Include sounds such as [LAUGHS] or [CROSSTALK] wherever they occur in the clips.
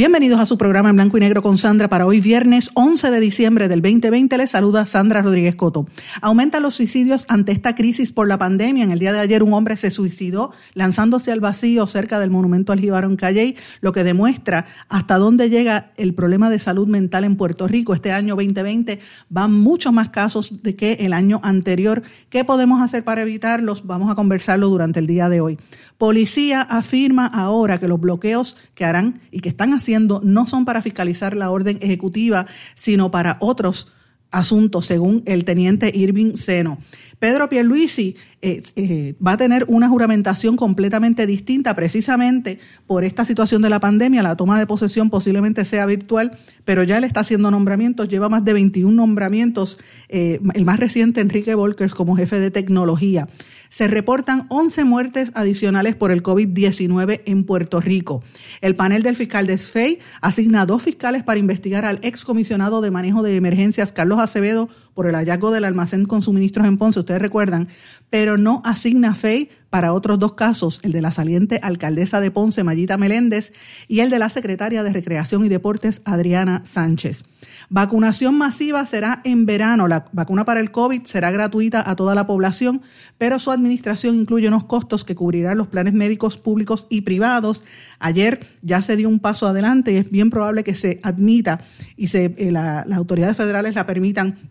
Bienvenidos a su programa en blanco y negro con Sandra para hoy viernes 11 de diciembre del 2020. Les saluda Sandra Rodríguez Coto. Aumentan los suicidios ante esta crisis por la pandemia. En el día de ayer un hombre se suicidó lanzándose al vacío cerca del monumento al Jíbaro en Calley, lo que demuestra hasta dónde llega el problema de salud mental en Puerto Rico. Este año 2020 van muchos más casos de que el año anterior. ¿Qué podemos hacer para evitarlos? Vamos a conversarlo durante el día de hoy. Policía afirma ahora que los bloqueos que harán y que están haciendo no son para fiscalizar la orden ejecutiva, sino para otros asuntos, según el teniente Irving Seno. Pedro Pierluisi eh, eh, va a tener una juramentación completamente distinta precisamente por esta situación de la pandemia. La toma de posesión posiblemente sea virtual, pero ya él está haciendo nombramientos, lleva más de 21 nombramientos, eh, el más reciente Enrique Volkers como jefe de tecnología se reportan 11 muertes adicionales por el COVID-19 en Puerto Rico. El panel del fiscal de SFEI asigna dos fiscales para investigar al excomisionado de manejo de emergencias, Carlos Acevedo, por el hallazgo del almacén con suministros en Ponce, ustedes recuerdan, pero no asigna FEI para otros dos casos, el de la saliente alcaldesa de Ponce, Mayita Meléndez, y el de la secretaria de Recreación y Deportes, Adriana Sánchez. Vacunación masiva será en verano. La vacuna para el COVID será gratuita a toda la población, pero su administración incluye unos costos que cubrirán los planes médicos públicos y privados. Ayer ya se dio un paso adelante y es bien probable que se admita y se, eh, las autoridades federales la permitan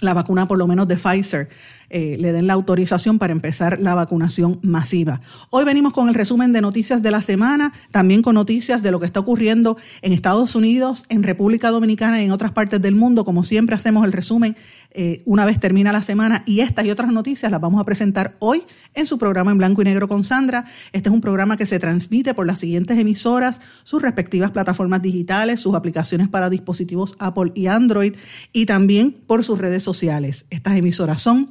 la vacuna por lo menos de Pfizer eh, le den la autorización para empezar la vacunación masiva. Hoy venimos con el resumen de noticias de la semana, también con noticias de lo que está ocurriendo en Estados Unidos, en República Dominicana y en otras partes del mundo. Como siempre hacemos el resumen eh, una vez termina la semana y estas y otras noticias las vamos a presentar hoy en su programa en blanco y negro con Sandra. Este es un programa que se transmite por las siguientes emisoras, sus respectivas plataformas digitales, sus aplicaciones para dispositivos Apple y Android y también por sus redes sociales. Estas emisoras son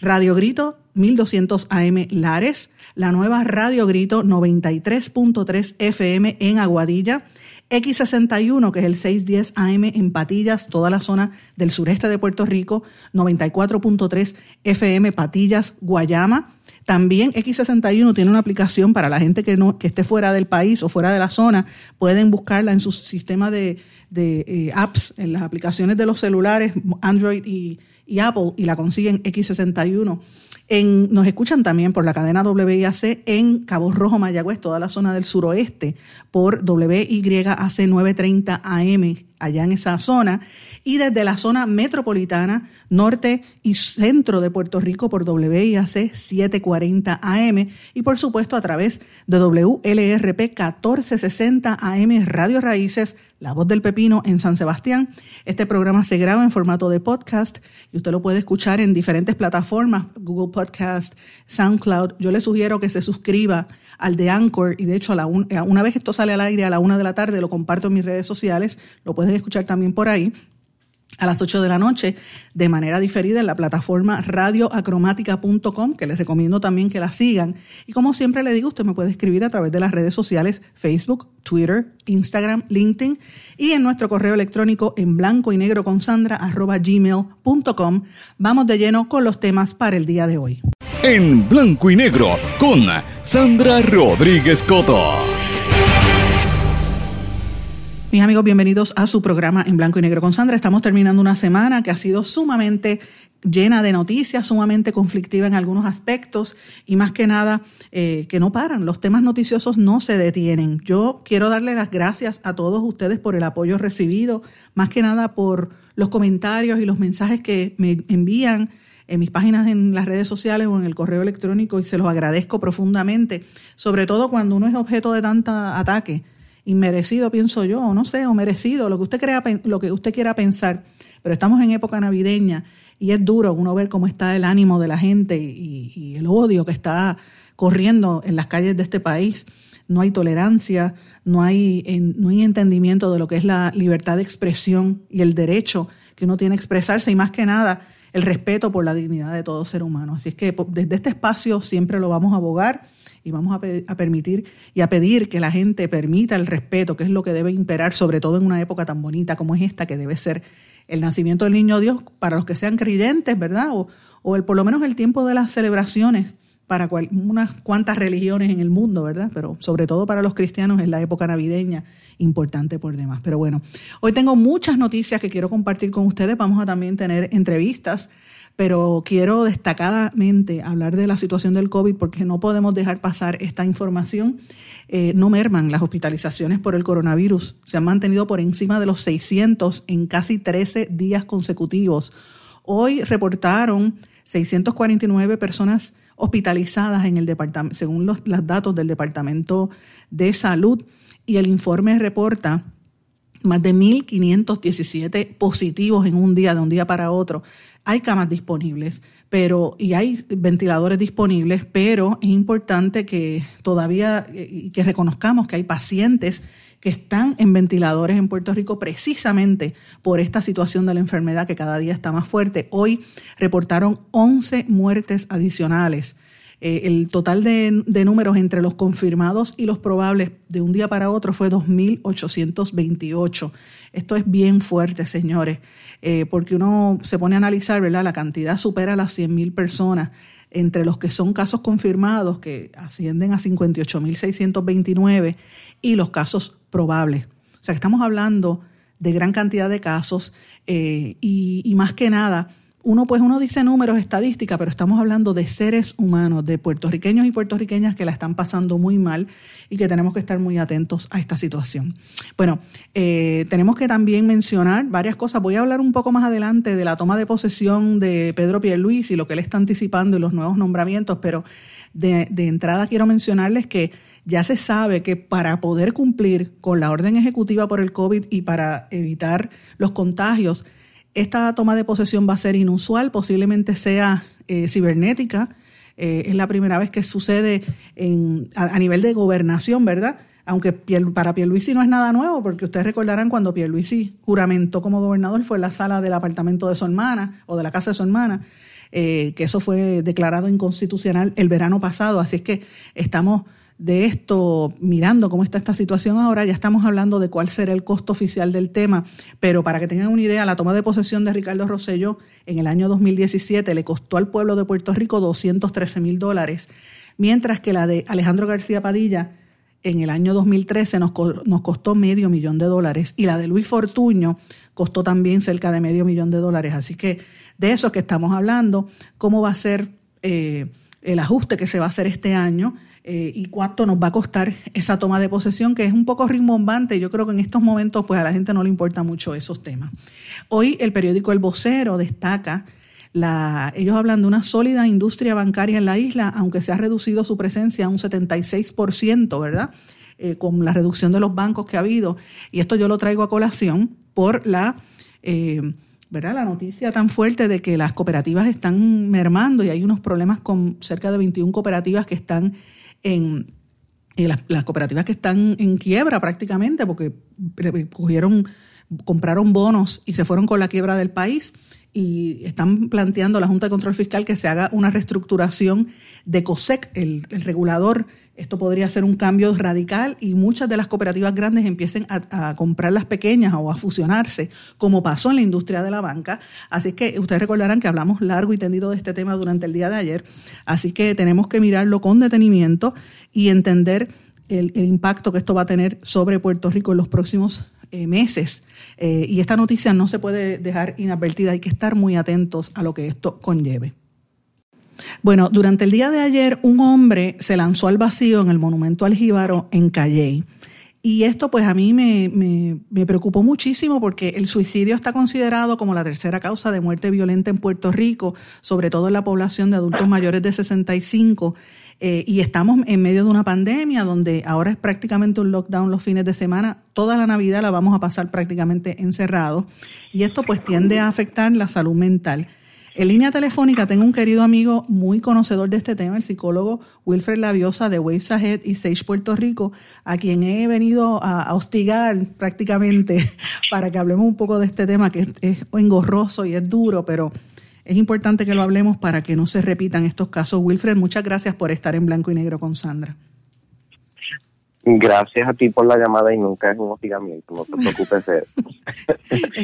Radio Grito 1200 AM Lares, la nueva Radio Grito 93.3 FM en Aguadilla, X61, que es el 610 AM en Patillas, toda la zona del sureste de Puerto Rico, 94.3 FM Patillas, Guayama. También X61 tiene una aplicación para la gente que, no, que esté fuera del país o fuera de la zona. Pueden buscarla en su sistema de, eh, apps, en las aplicaciones de los celulares, Android y, y Apple y la consiguen X61. En, nos escuchan también por la cadena WIAC en Cabo Rojo, Mayagüez, toda la zona del suroeste, por WYAC 930 AM, allá en esa zona, y desde la zona metropolitana, norte y centro de Puerto Rico por WIAC 740 AM, y por supuesto a través de WLRP 1460 AM Radio Raíces la Voz del Pepino en San Sebastián. Este programa se graba en formato de podcast y usted lo puede escuchar en diferentes plataformas, Google Podcast, SoundCloud. Yo le sugiero que se suscriba al de Anchor y de hecho a una vez esto sale al aire a la una de la tarde lo comparto en mis redes sociales, lo pueden escuchar también por ahí a las 8 de la noche de manera diferida en la plataforma radioacromática.com, que les recomiendo también que la sigan. Y como siempre le digo, usted me puede escribir a través de las redes sociales Facebook, Twitter, Instagram, LinkedIn y en nuestro correo electrónico en blanco y negro con sandra arroba gmail.com. Vamos de lleno con los temas para el día de hoy. En blanco y negro con Sandra Rodríguez Coto. Mis amigos, bienvenidos a su programa en blanco y negro con Sandra. Estamos terminando una semana que ha sido sumamente llena de noticias, sumamente conflictiva en algunos aspectos y más que nada eh, que no paran. Los temas noticiosos no se detienen. Yo quiero darle las gracias a todos ustedes por el apoyo recibido, más que nada por los comentarios y los mensajes que me envían en mis páginas en las redes sociales o en el correo electrónico y se los agradezco profundamente, sobre todo cuando uno es objeto de tanta ataque inmerecido, pienso yo, o no sé, o merecido, lo que usted crea, lo que usted quiera pensar. Pero estamos en época navideña y es duro uno ver cómo está el ánimo de la gente y, el odio que está corriendo en las calles de este país. No hay tolerancia, no hay, no hay entendimiento de lo que es la libertad de expresión y el derecho que uno tiene a expresarse y más que nada el respeto por la dignidad de todo ser humano. Así es que desde este espacio siempre lo vamos a abogar y vamos a, permitir y a pedir que la gente permita el respeto, que es lo que debe imperar, sobre todo en una época tan bonita como es esta, que debe ser el nacimiento del niño Dios para los que sean creyentes, ¿verdad? O, o el, por lo menos el tiempo de las celebraciones para unas cuantas religiones en el mundo, ¿verdad? Pero sobre todo para los cristianos es la época navideña importante por demás. Pero bueno, hoy tengo muchas noticias que quiero compartir con ustedes. Vamos a también tener entrevistas, pero quiero destacadamente hablar de la situación del COVID porque no podemos dejar pasar esta información. Eh, no merman las hospitalizaciones por el coronavirus. Se han mantenido por encima de los 600 en casi 13 días consecutivos. Hoy reportaron 649 personas hospitalizadas en el departamento, según los, datos del Departamento de Salud, y el informe reporta más de 1.517 positivos en un día, de un día para otro. Hay camas disponibles, pero y hay ventiladores disponibles, pero es importante que todavía eh, que reconozcamos que hay pacientes que están en ventiladores en Puerto Rico precisamente por esta situación de la enfermedad que cada día está más fuerte. Hoy reportaron 11 muertes adicionales. Eh, el total de, números entre los confirmados y los probables de un día para otro fue 2.828. Esto es bien fuerte, señores, eh, porque uno se pone a analizar, ¿verdad? La cantidad supera las 100.000 personas entre los que son casos confirmados, que ascienden a 58.629, y los casos probables. O sea, que estamos hablando de gran cantidad de casos eh, y, más que nada, uno pues uno dice números, estadísticas, pero estamos hablando de seres humanos, de puertorriqueños y puertorriqueñas que la están pasando muy mal y que tenemos que estar muy atentos a esta situación. Bueno, eh, tenemos que también mencionar varias cosas. Voy a hablar un poco más adelante de la toma de posesión de Pedro Pierluis y lo que él está anticipando y los nuevos nombramientos, pero de, de entrada quiero mencionarles que ya se sabe que para poder cumplir con la orden ejecutiva por el COVID y para evitar los contagios, esta toma de posesión va a ser inusual, posiblemente sea eh, cibernética. Eh, es la primera vez que sucede a, nivel de gobernación, ¿verdad? Aunque para Pierluisi no es nada nuevo, porque ustedes recordarán cuando Pierluisi juramentó como gobernador fue en la sala del apartamento de su hermana o de la casa de su hermana, eh, que eso fue declarado inconstitucional el verano pasado. Así es que estamos de esto, mirando cómo está esta situación ahora, ya estamos hablando de cuál será el costo oficial del tema, pero para que tengan una idea, la toma de posesión de Ricardo Rosselló en el año 2017 le costó al pueblo de Puerto Rico 213 mil dólares, mientras que la de Alejandro García Padilla en el año 2013 nos, nos costó medio millón de dólares y la de Luis Fortuño costó también cerca de medio millón de dólares. Así que de eso que estamos hablando, cómo va a ser eh, el ajuste que se va a hacer este año eh, y cuánto nos va a costar esa toma de posesión, que es un poco rimbombante. Yo creo que en estos momentos pues a la gente no le importa mucho esos temas. Hoy el periódico El Vocero destaca la, ellos hablan de una sólida industria bancaria en la isla, aunque se ha reducido su presencia a un 76%, ¿verdad? Eh, con la reducción de los bancos que ha habido. Y esto yo lo traigo a colación por la, eh, ¿verdad? la noticia tan fuerte de que las cooperativas están mermando y hay unos problemas con cerca de 21 cooperativas que están en, las, cooperativas que están en quiebra prácticamente porque cogieron, compraron bonos y se fueron con la quiebra del país y están planteando la Junta de Control Fiscal que se haga una reestructuración de COSEC, el, el regulador esto podría ser un cambio radical y muchas de las cooperativas grandes empiecen a, comprar las pequeñas o a fusionarse, como pasó en la industria de la banca. Así que ustedes recordarán que hablamos largo y tendido de este tema durante el día de ayer. Así que tenemos que mirarlo con detenimiento y entender el, impacto que esto va a tener sobre Puerto Rico en los próximos eh, meses. Eh, y esta noticia no se puede dejar inadvertida. Hay que estar muy atentos a lo que esto conlleve. Bueno, durante el día de ayer un hombre se lanzó al vacío en el monumento al Jíbaro en Calley. Y esto pues a mí me, me, preocupó muchísimo porque el suicidio está considerado como la tercera causa de muerte violenta en Puerto Rico, sobre todo en la población de adultos mayores de 65. Eh, y estamos en medio de una pandemia donde ahora es prácticamente un lockdown los fines de semana. Toda la Navidad la vamos a pasar prácticamente encerrados. Y esto pues tiende a afectar la salud mental. En línea telefónica tengo un querido amigo muy conocedor de este tema, el psicólogo Wilfred Laviosa de Waves Ahead y Sage Puerto Rico, a quien he venido a, hostigar prácticamente [LAUGHS] para que hablemos un poco de este tema que es engorroso y es duro, pero es importante que lo hablemos para que no se repitan estos casos. Wilfred, muchas gracias por estar en blanco y negro con Sandra. Gracias a ti por la llamada y nunca es un hostigamiento, no te [LAUGHS] preocupes.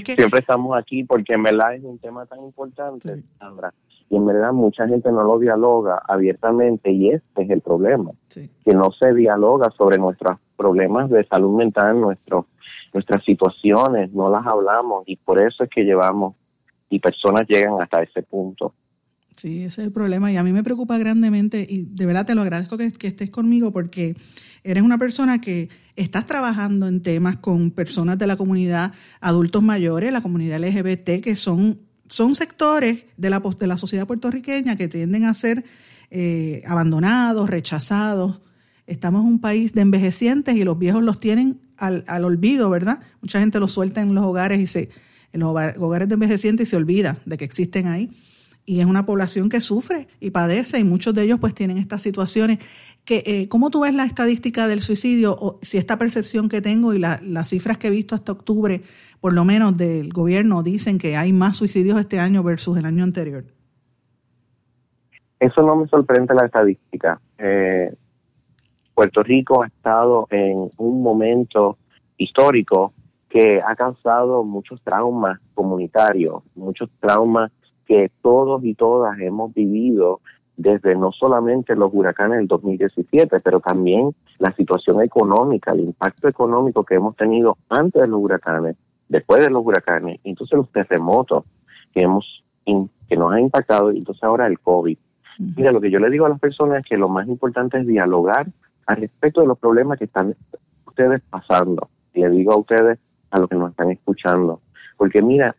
[LAUGHS] Siempre estamos aquí porque en verdad es un tema tan importante, Sandra, y en verdad mucha gente no lo dialoga abiertamente y este es el problema, que no se dialoga sobre nuestros problemas de salud mental, nuestro, nuestras situaciones, no las hablamos y por eso es que llevamos y personas llegan hasta ese punto. Sí, ese es el problema y a mí me preocupa grandemente y de verdad te lo agradezco que, estés conmigo porque eres una persona que estás trabajando en temas con personas de la comunidad, adultos mayores, la comunidad LGBT, que son, son sectores de la, de la sociedad puertorriqueña que tienden a ser eh, abandonados, rechazados. Estamos en un país de envejecientes y los viejos los tienen al, al olvido, ¿verdad? Mucha gente los suelta en los hogares y se, en los hogares de envejecientes y se olvida de que existen ahí y es una población que sufre y padece y muchos de ellos pues tienen estas situaciones. Que, eh, ¿Cómo tú ves la estadística del suicidio o si esta percepción que tengo y las cifras que he visto hasta octubre, por lo menos del gobierno, dicen que hay más suicidios este año versus el año anterior? Eso no me sorprende la estadística. Eh, Puerto Rico ha estado en un momento histórico que ha causado muchos traumas comunitarios, muchos traumas que todos y todas hemos vivido desde no solamente los huracanes del 2017, pero también la situación económica, el impacto económico que hemos tenido antes de los huracanes, después de los huracanes, entonces los terremotos que hemos que nos han impactado y entonces ahora el COVID. Mira, lo que yo le digo a las personas es que lo más importante es dialogar al respecto de los problemas que están ustedes pasando. Le digo a ustedes, a los que nos están escuchando, porque mira,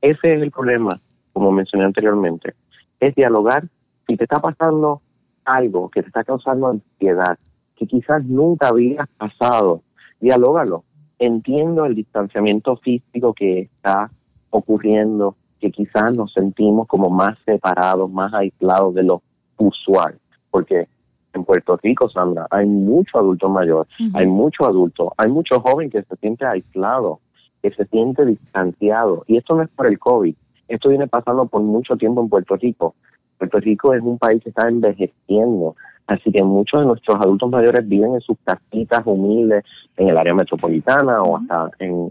ese es el problema como mencioné anteriormente, es dialogar si te está pasando algo que te está causando ansiedad, que quizás nunca habías pasado, dialógalo. Entiendo el distanciamiento físico que está ocurriendo, que quizás nos sentimos como más separados, más aislados de lo usual, porque en Puerto Rico, Sandra, hay mucho adulto mayor, hay mucho adulto, hay mucho joven que se siente aislado, que se siente distanciado, y esto no es por el COVID, esto viene pasando por mucho tiempo en Puerto Rico. Puerto Rico es un país que está envejeciendo, así que muchos de nuestros adultos mayores viven en sus casitas humildes en el área metropolitana o hasta en,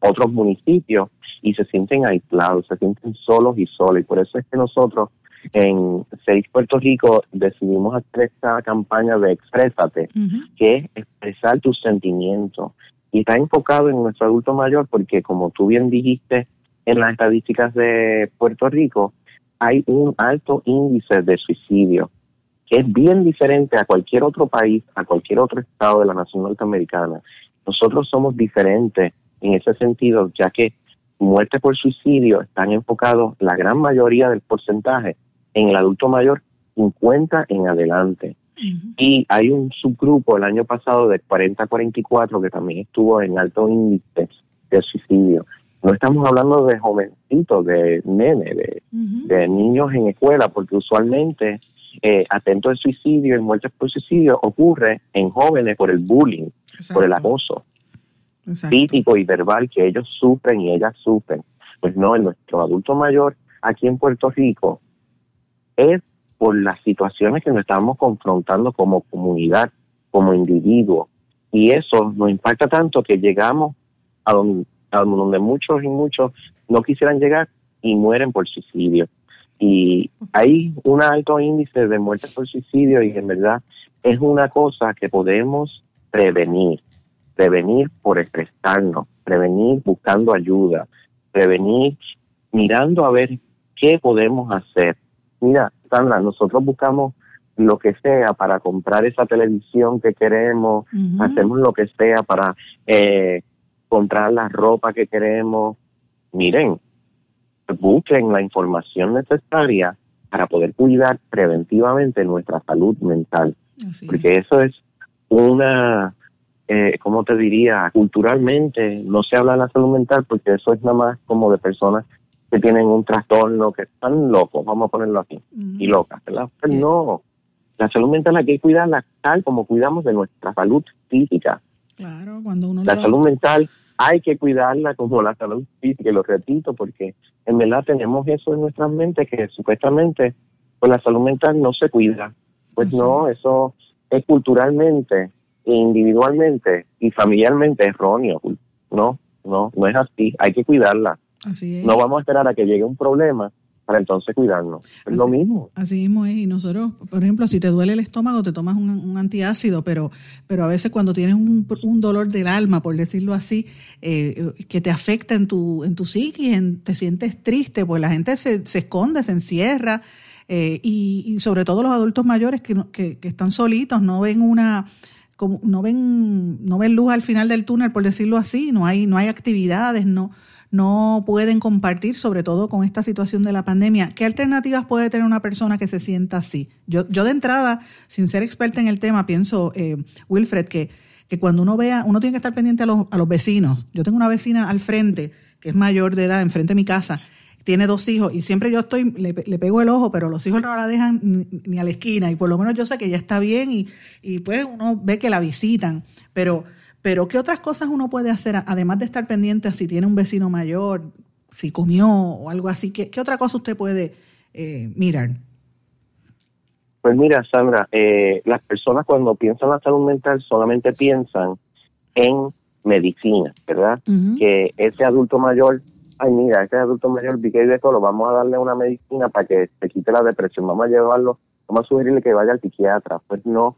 otros municipios y se sienten aislados, se sienten solos y solos. Y por eso es que nosotros en Seis Puerto Rico decidimos hacer esta campaña de Exprésate, que es expresar tus sentimientos. Y está enfocado en nuestro adulto mayor porque, como tú bien dijiste, en las estadísticas de Puerto Rico hay un alto índice de suicidio, que es bien diferente a cualquier otro país, a cualquier otro estado de la nación norteamericana. Nosotros somos diferentes en ese sentido, ya que muerte por suicidio están enfocados la gran mayoría del porcentaje en el adulto mayor 50 en adelante. Y hay un subgrupo el año pasado de 40 a 44 que también estuvo en alto índice de suicidio. No estamos hablando de jovencitos, de nene, de, niños en escuela, porque usualmente eh, atento al suicidio y muertes por suicidio ocurre en jóvenes por el bullying, por el acoso físico y verbal que ellos sufren y ellas sufren. Pues no, en nuestro adulto mayor aquí en Puerto Rico es por las situaciones que nos estamos confrontando como comunidad, como individuo. Y eso nos impacta tanto que llegamos a donde donde muchos y muchos no quisieran llegar y mueren por suicidio. Y hay un alto índice de muertes por suicidio y en verdad es una cosa que podemos prevenir, prevenir por expresarnos, prevenir buscando ayuda, prevenir mirando a ver qué podemos hacer. Mira, Sandra, nosotros buscamos lo que sea para comprar esa televisión que queremos, hacemos lo que sea para eh, comprar la ropa que queremos. Miren, busquen la información necesaria para poder cuidar preventivamente nuestra salud mental. porque eso es una, eh, ¿cómo te diría? Culturalmente no se habla de la salud mental porque eso es nada más como de personas que tienen un trastorno, que están locos, vamos a ponerlo así, y locas, ¿verdad? Pues no, la salud mental hay que cuidarla tal como cuidamos de nuestra salud física. Claro, cuando uno la salud mental hay que cuidarla como la salud física, y lo repito, porque en verdad tenemos eso en nuestras mentes que supuestamente pues la salud mental no se cuida. Pues no, eso es culturalmente, individualmente y familiarmente erróneo. No, no, no es así. Hay que cuidarla. Así es. No vamos a esperar a que llegue un problema para entonces cuidarnos. Es lo mismo. Así mismo es. Y nosotros, por ejemplo, si te duele el estómago, te tomas un, antiácido, pero, pero a veces cuando tienes un, dolor del alma, por decirlo así, eh, que te afecta en tu, en tu psiquis, te sientes triste, pues la gente se, se esconde, se encierra. Eh, y, sobre todo los adultos mayores que, que, que están solitos, no ven una, como, no ven, no ven luz al final del túnel, por decirlo así, no hay, no hay actividades, no, no pueden compartir, sobre todo con esta situación de la pandemia. ¿Qué alternativas puede tener una persona que se sienta así? Yo, yo de entrada, sin ser experta en el tema, pienso, eh, Wilfred, que, que cuando uno vea, uno tiene que estar pendiente a los, a los vecinos. Yo tengo una vecina al frente, que es mayor de edad, enfrente de mi casa, tiene dos hijos y siempre yo estoy, le, pego el ojo, pero los hijos no la dejan ni, a la esquina y por lo menos yo sé que ya está bien y, y pues uno ve que la visitan, pero pero ¿qué otras cosas uno puede hacer, además de estar pendiente si tiene un vecino mayor, si comió o algo así? ¿Qué, qué otra cosa usted puede eh, mirar? Pues mira, Sandra, eh, las personas cuando piensan en la salud mental solamente piensan en medicina, ¿verdad? Que ese adulto mayor, ay mira, ese adulto mayor vi de todo, vamos a darle una medicina para que se quite la depresión, vamos a llevarlo, vamos a sugerirle que vaya al psiquiatra. Pues no,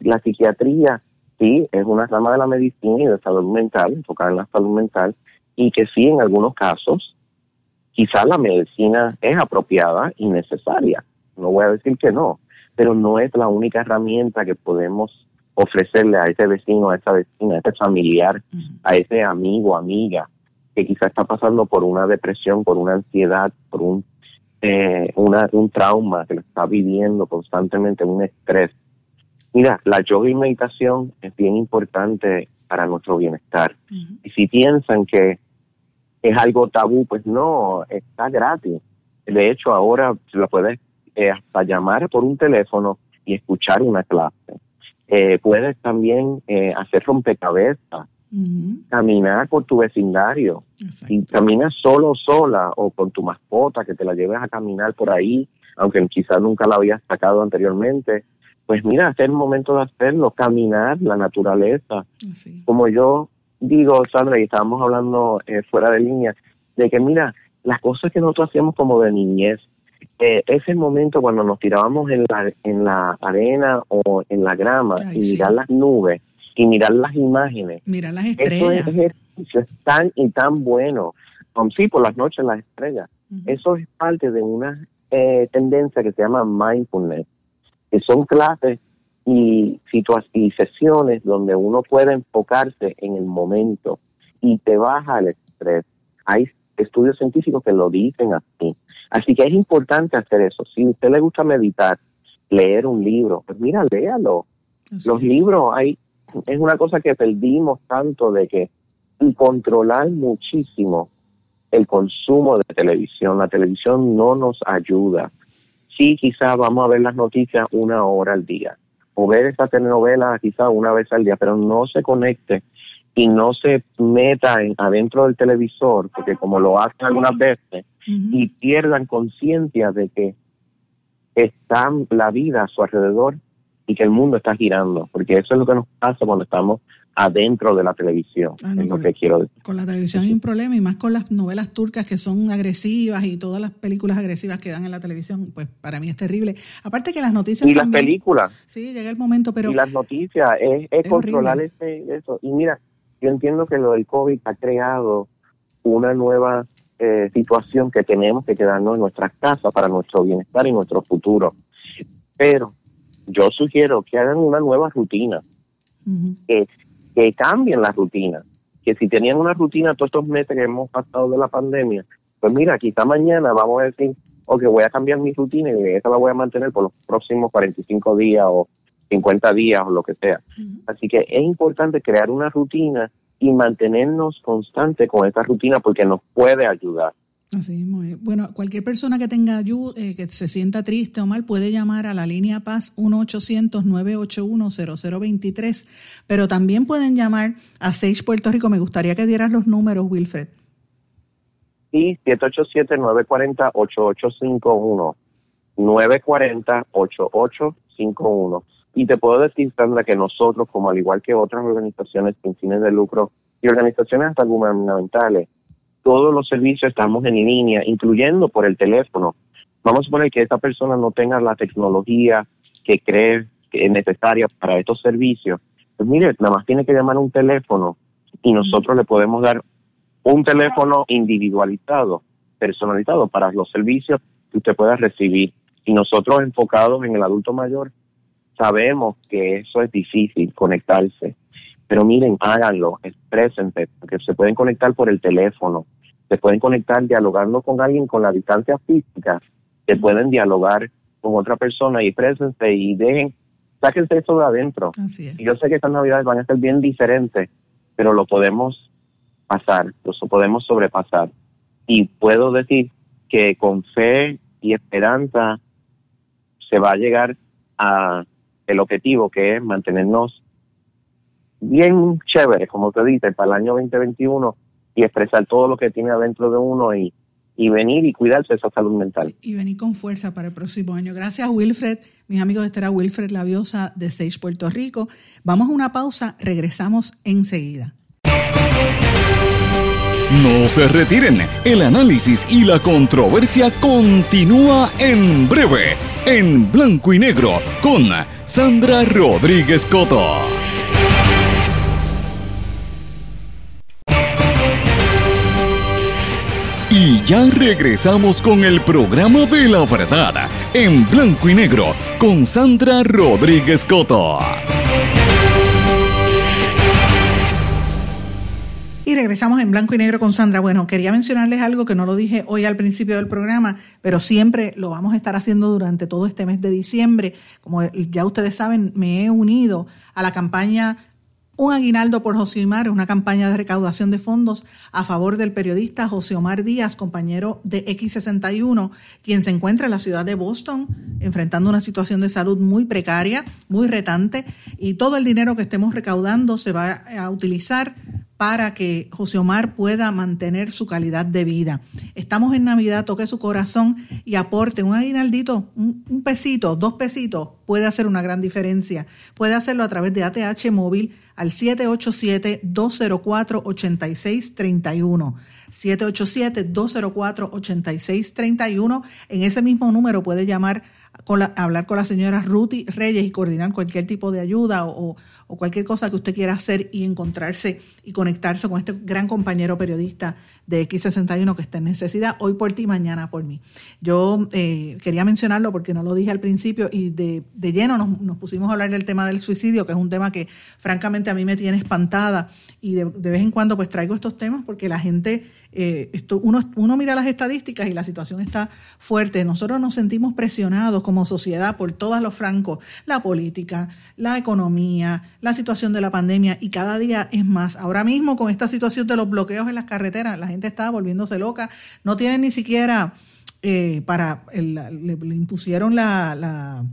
la psiquiatría sí es una rama de la medicina y de salud mental, enfocada en la salud mental, y que sí, en algunos casos, quizás la medicina es apropiada y necesaria. No voy a decir que no, pero no es la única herramienta que podemos ofrecerle a ese vecino, a esa vecina, a ese familiar, a ese amigo, amiga, que quizás está pasando por una depresión, por una ansiedad, por un, eh, una, un trauma que lo está viviendo constantemente, un estrés Mira, la yoga y meditación es bien importante para nuestro bienestar. Y si piensan que es algo tabú, pues no, está gratis. De hecho, ahora lo puedes eh, hasta llamar por un teléfono y escuchar una clase. Eh, puedes también eh, hacer rompecabezas, caminar por tu vecindario. Si caminas solo o sola o con tu mascota, que te la lleves a caminar por ahí, aunque quizás nunca la habías sacado anteriormente, pues mira, es el momento de hacerlo, caminar la naturaleza. Como yo digo, Sandra, y estábamos hablando eh, fuera de línea, de que mira, las cosas que nosotros hacíamos como de niñez, eh, ese momento cuando nos tirábamos en la, en la arena o en la grama y mirar las nubes y mirar las imágenes. Mirar las estrellas. Eso es, tan y tan bueno. Um, sí, por las noches las estrellas. Eso es parte de una eh, tendencia que se llama mindfulness que son clases y, y sesiones donde uno puede enfocarse en el momento y te baja el estrés. Hay estudios científicos que lo dicen así. Así que es importante hacer eso. Si a usted le gusta meditar, leer un libro, pues mira, léalo. Los libros hay, es una cosa que perdimos tanto de que, y controlar muchísimo el consumo de televisión. La televisión no nos ayuda sí quizás vamos a ver las noticias una hora al día. O ver esta telenovela quizás una vez al día, pero no se conecte y no se meta en, adentro del televisor, porque como lo hacen algunas veces, y pierdan conciencia de que está la vida a su alrededor y que el mundo está girando, porque eso es lo que nos pasa cuando estamos adentro de la televisión, ah, es lo que quiero decir. Con la televisión hay un problema y más con las novelas turcas que son agresivas y todas las películas agresivas que dan en la televisión, pues para mí es terrible. Aparte que las noticias... Y las películas. Sí, llega el momento, pero... Y las noticias, es, controlar ese, eso. Y mira, yo entiendo que lo del COVID ha creado una nueva eh, situación que tenemos que quedarnos en nuestras casas para nuestro bienestar y nuestro futuro. Pero yo sugiero que hagan una nueva rutina, que que cambien la rutina. Que si tenían una rutina todos estos meses que hemos pasado de la pandemia, pues mira, quizá mañana vamos a decir, ok, voy a cambiar mi rutina y esa la voy a mantener por los próximos 45 días o 50 días o lo que sea. Así que es importante crear una rutina y mantenernos constantes con esta rutina porque nos puede ayudar. Así Bueno, cualquier persona que tenga ayuda, eh, que se sienta triste o mal, puede llamar a la línea Paz 1-800-981-0023, pero también pueden llamar a Sage Puerto Rico. Me gustaría que dieras los números, Wilfred. Sí, 787-940-8851. 940-8851. Y te puedo decir, Sandra, que nosotros, como al igual que otras organizaciones sin fines de lucro y organizaciones hasta gubernamentales, todos los servicios estamos en línea, incluyendo por el teléfono. Vamos a suponer que esta persona no tenga la tecnología que cree que es necesaria para estos servicios. Pues mire, nada más tiene que llamar un teléfono y nosotros le podemos dar un teléfono individualizado, personalizado para los servicios que usted pueda recibir. Y nosotros enfocados en el adulto mayor, sabemos que eso es difícil, conectarse. Pero miren, háganlo, exprésense, porque se pueden conectar por el teléfono, se pueden conectar dialogando con alguien con la distancia física, se pueden dialogar con otra persona y présense y dejen, sáquense eso de adentro. Y yo sé que estas navidades van a ser bien diferentes, pero lo podemos pasar, lo podemos sobrepasar. Y puedo decir que con fe y esperanza se va a llegar a el objetivo que es mantenernos bien chéveres, como te dice, para el año 2021 y expresar todo lo que tiene adentro de uno y, y venir y cuidarse de esa salud mental. Y venir con fuerza para el próximo año. Gracias, Wilfred. Mis amigos, este era Wilfred Labiosa de Sage Puerto Rico. Vamos a una pausa, regresamos enseguida. No se retiren, el análisis y la controversia continúa en breve, en blanco y negro, con Sandra Rodríguez Coto. Y ya regresamos con el programa de la verdad en blanco y negro con Sandra Rodríguez Coto. Y regresamos en blanco y negro con Sandra. Bueno, quería mencionarles algo que no lo dije hoy al principio del programa, pero siempre lo vamos a estar haciendo durante todo este mes de diciembre. Como ya ustedes saben, me he unido a la campaña un aguinaldo por José Omar, una campaña de recaudación de fondos a favor del periodista José Omar Díaz, compañero de X61, quien se encuentra en la ciudad de Boston enfrentando una situación de salud muy precaria, muy retante, y todo el dinero que estemos recaudando se va a utilizar para que José Omar pueda mantener su calidad de vida. Estamos en Navidad, toque su corazón y aporte un aguinaldito, un, pesito, dos pesitos, puede hacer una gran diferencia. Puede hacerlo a través de ATH móvil al 787-204-8631. 787-204-8631. En ese mismo número puede llamar, con hablar con la señora Ruti Reyes y coordinar cualquier tipo de ayuda o cualquier cosa que usted quiera hacer y encontrarse y conectarse con este gran compañero periodista de X61 que está en necesidad, hoy por ti, mañana por mí. Yo eh, quería mencionarlo porque no lo dije al principio y de, lleno nos, pusimos a hablar del tema del suicidio, que es un tema que francamente a mí me tiene espantada y de, de vez en cuando pues traigo estos temas porque la gente eh, esto, uno, uno mira las estadísticas y la situación está fuerte. Nosotros nos sentimos presionados como sociedad por todos los francos, la política, la economía, la situación de la pandemia y cada día es más. Ahora mismo con esta situación de los bloqueos en las carreteras, la gente está volviéndose loca, no tienen ni siquiera eh, para, le, impusieron la, la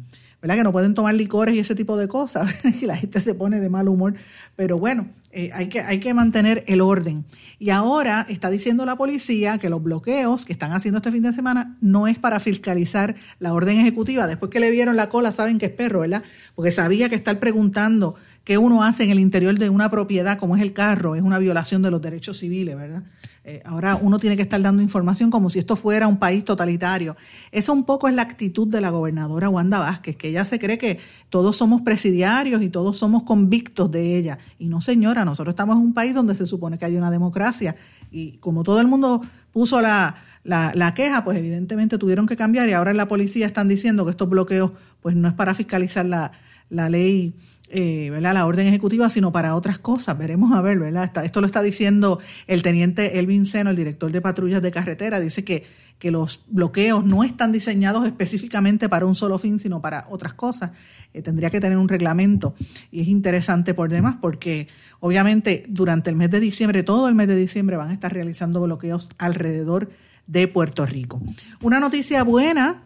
¿verdad? Que no pueden tomar licores y ese tipo de cosas, [LAUGHS] y la gente se pone de mal humor, pero bueno, eh, hay, que, hay que mantener el orden. Y ahora está diciendo la policía que los bloqueos que están haciendo este fin de semana no es para fiscalizar la orden ejecutiva. Después que le vieron la cola, saben que es perro, ¿verdad? Porque sabía que estar preguntando qué uno hace en el interior de una propiedad como es el carro es una violación de los derechos civiles, ¿verdad? Eh, ahora uno tiene que estar dando información como si esto fuera un país totalitario. Eso un poco es la actitud de la gobernadora Wanda Vázquez, que ella se cree que todos somos presidiarios y todos somos convictos de ella. Y no, señora, nosotros estamos en un país donde se supone que hay una democracia. Y como todo el mundo puso la, la, queja, pues evidentemente tuvieron que cambiar y ahora la policía están diciendo que estos bloqueos pues no es para fiscalizar la, la ley eh, ¿verdad? la orden ejecutiva, sino para otras cosas. Veremos a ver, ¿verdad? esto lo está diciendo el teniente Elvin Seno, el director de patrullas de carretera, dice que, que los bloqueos no están diseñados específicamente para un solo fin, sino para otras cosas. Eh, tendría que tener un reglamento. Y es interesante por demás, porque obviamente durante el mes de diciembre, todo el mes de diciembre, van a estar realizando bloqueos alrededor de Puerto Rico. Una noticia buena,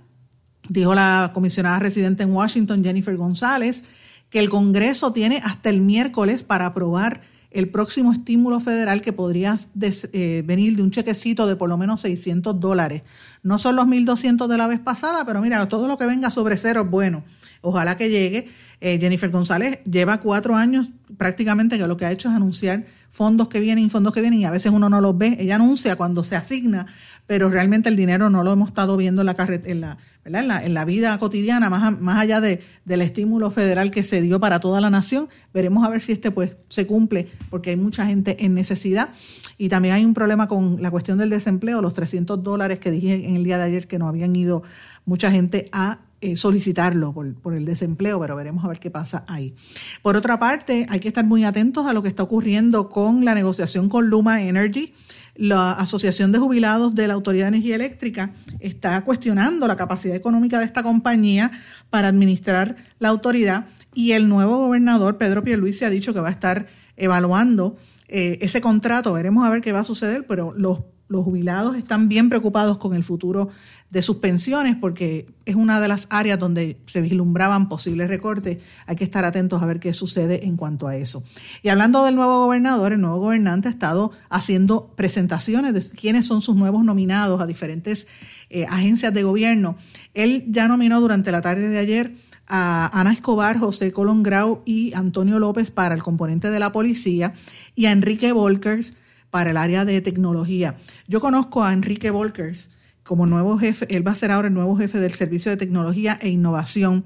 dijo la comisionada residente en Washington, Jennifer González, que el Congreso tiene hasta el miércoles para aprobar el próximo estímulo federal que podría eh, venir de un chequecito de por lo menos 600 dólares. No son los 1.200 de la vez pasada, pero mira, todo lo que venga sobre cero es bueno. Ojalá que llegue. Eh, Jennifer González lleva cuatro años prácticamente que lo que ha hecho es anunciar fondos que vienen, fondos que vienen y a veces uno no los ve. Ella anuncia cuando se asigna, pero realmente el dinero no lo hemos estado viendo en la, en la, en la, vida cotidiana, más, más allá de, del estímulo federal que se dio para toda la nación. Veremos a ver si este pues se cumple, porque hay mucha gente en necesidad. Y también hay un problema con la cuestión del desempleo, los 300 dólares que dije en el día de ayer que no habían ido mucha gente a eh, solicitarlo por, por, el desempleo, pero veremos a ver qué pasa ahí. Por otra parte, hay que estar muy atentos a lo que está ocurriendo con la negociación con Luma Energy. La Asociación de Jubilados de la Autoridad de Energía Eléctrica está cuestionando la capacidad económica de esta compañía para administrar la autoridad y el nuevo gobernador, Pedro Pierluisi, ha dicho que va a estar evaluando eh, ese contrato. Veremos a ver qué va a suceder, pero los los jubilados están bien preocupados con el futuro de sus pensiones porque es una de las áreas donde se vislumbraban posibles recortes. Hay que estar atentos a ver qué sucede en cuanto a eso. Y hablando del nuevo gobernador, el nuevo gobernante ha estado haciendo presentaciones de quiénes son sus nuevos nominados a diferentes eh, agencias de gobierno. Él ya nominó durante la tarde de ayer a Ana Escobar, José Colón Grau y Antonio López para el componente de la policía y a Enrique Volkers para el área de tecnología. Yo conozco a Enrique Volkers como nuevo jefe, él va a ser ahora el nuevo jefe del Servicio de Tecnología e Innovación.